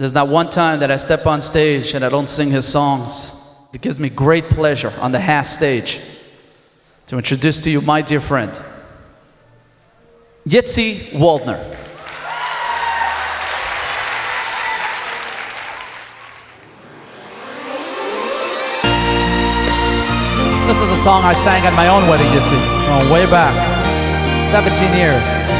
There's not one time that I step on stage and I don't sing his songs. It gives me great pleasure on the half stage to introduce to you my dear friend, Yitzi Waldner. This is a song I sang at my own wedding, Yitzi, way back, 17 years.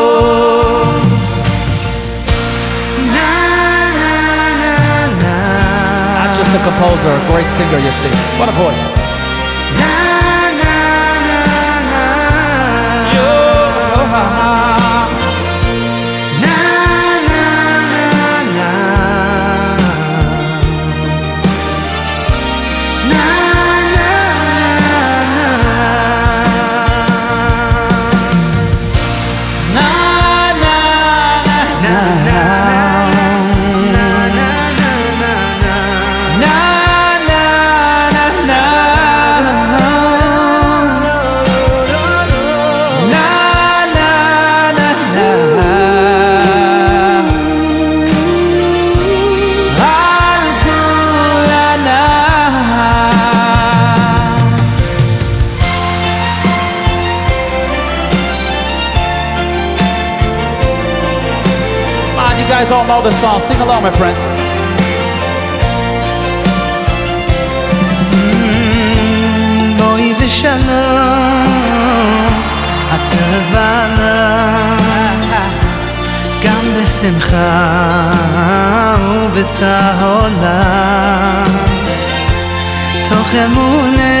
the composer, a great singer, you What a voice. do all know the song. Sing along, my friends. ושלום, את לבנה, גם בשמחה ובצהולה, תוך אמונה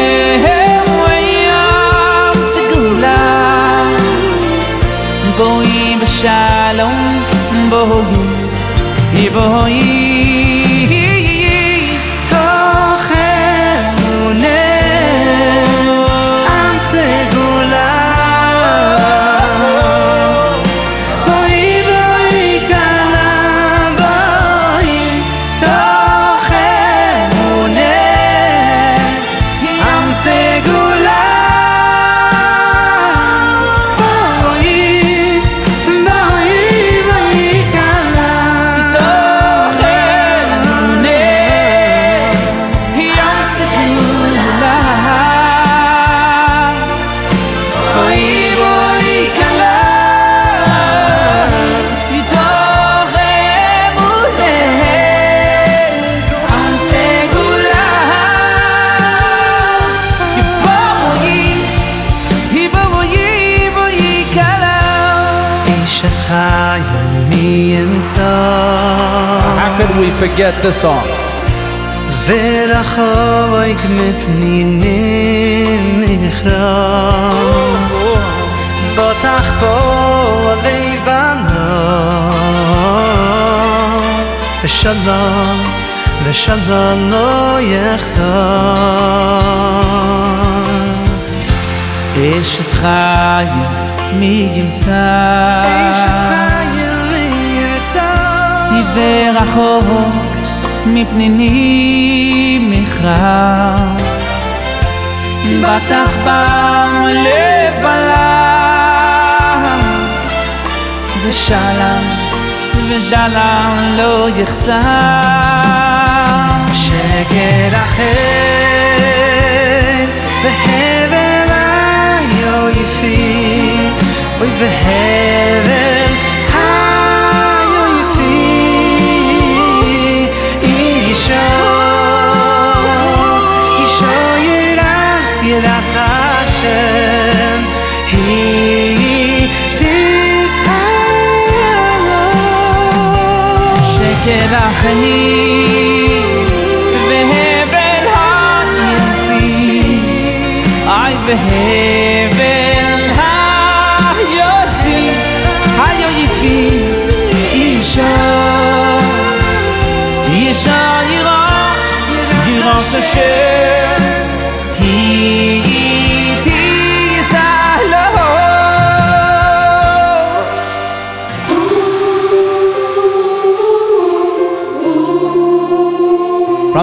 inside How could we forget this song? Vera khoyk mit nine nikhra Botakh po leivano Shalom ושלום לא יחזור אשת חי מי ימצא אשת חי ורחוק מפניני מכרע. בטח פעם לבלה ושלם ושלם לא יחסר שקט אחר והם na kheni i bevel hat si i אישה, אישה yotzi hayotzi i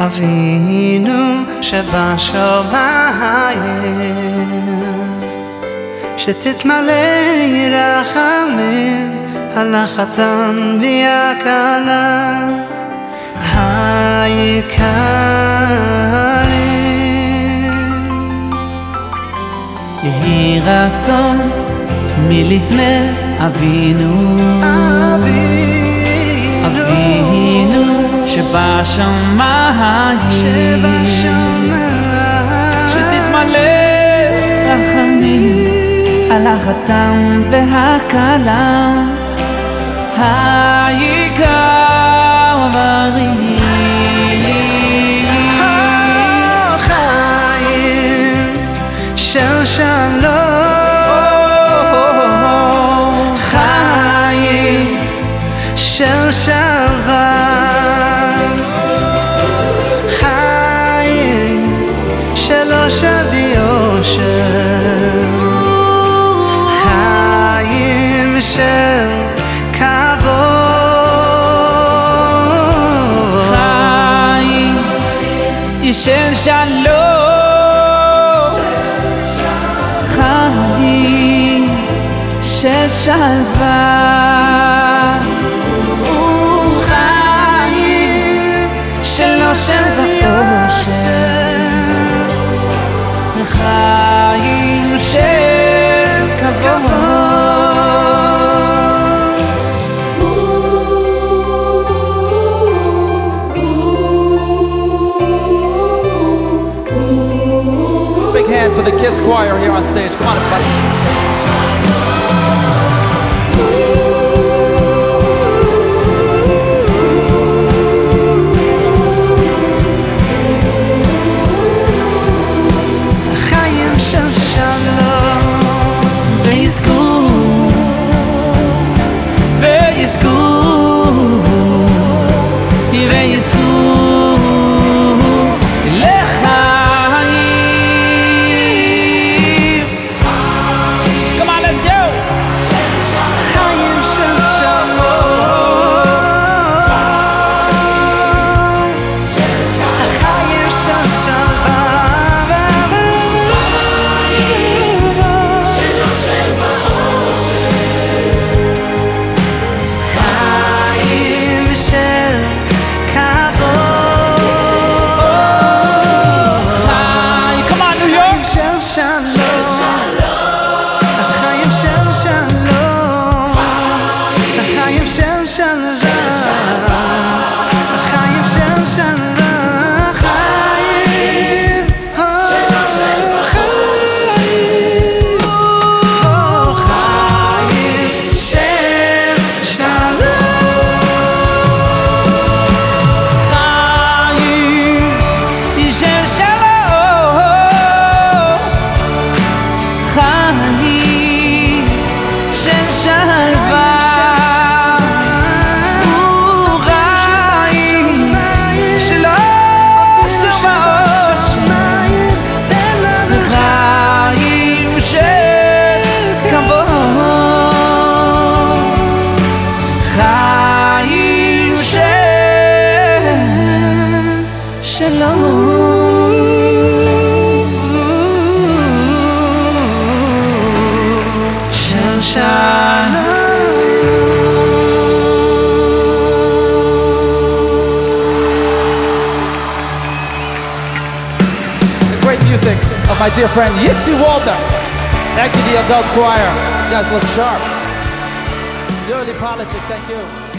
אבינו שבשמיים, שתתמלא רחמים על החתן והכלה העיקרים. יהי רצון מלפני אבינו. אבינו שבשמיים, שתתמלא רחמים על החתם והכלה, העיקר בריא. של שלום של כבוד. חיים, של שלום. חיים, של kids choir here on stage. Come on, everybody. music of my dear friend Yitzi Walter. Thank you, the adult choir. You guys look sharp. Dearly apologetic, thank you.